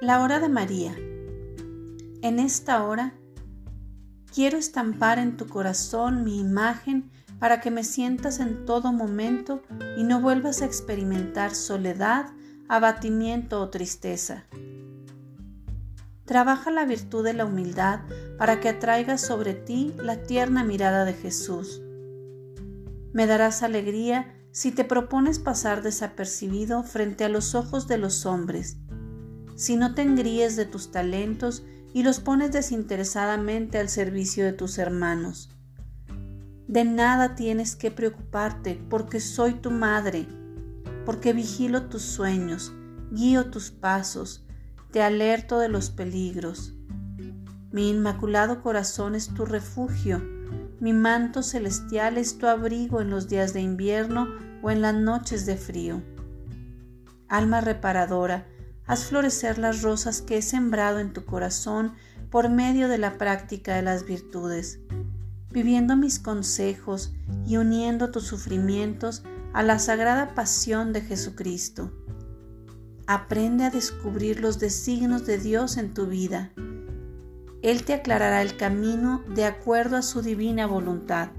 La hora de María. En esta hora quiero estampar en tu corazón mi imagen para que me sientas en todo momento y no vuelvas a experimentar soledad, abatimiento o tristeza. Trabaja la virtud de la humildad para que atraiga sobre ti la tierna mirada de Jesús. Me darás alegría si te propones pasar desapercibido frente a los ojos de los hombres si no te engríes de tus talentos y los pones desinteresadamente al servicio de tus hermanos. De nada tienes que preocuparte porque soy tu madre, porque vigilo tus sueños, guío tus pasos, te alerto de los peligros. Mi inmaculado corazón es tu refugio, mi manto celestial es tu abrigo en los días de invierno o en las noches de frío. Alma reparadora, haz florecer las rosas que he sembrado en tu corazón por medio de la práctica de las virtudes, viviendo mis consejos y uniendo tus sufrimientos a la sagrada pasión de Jesucristo. Aprende a descubrir los designios de Dios en tu vida. Él te aclarará el camino de acuerdo a su divina voluntad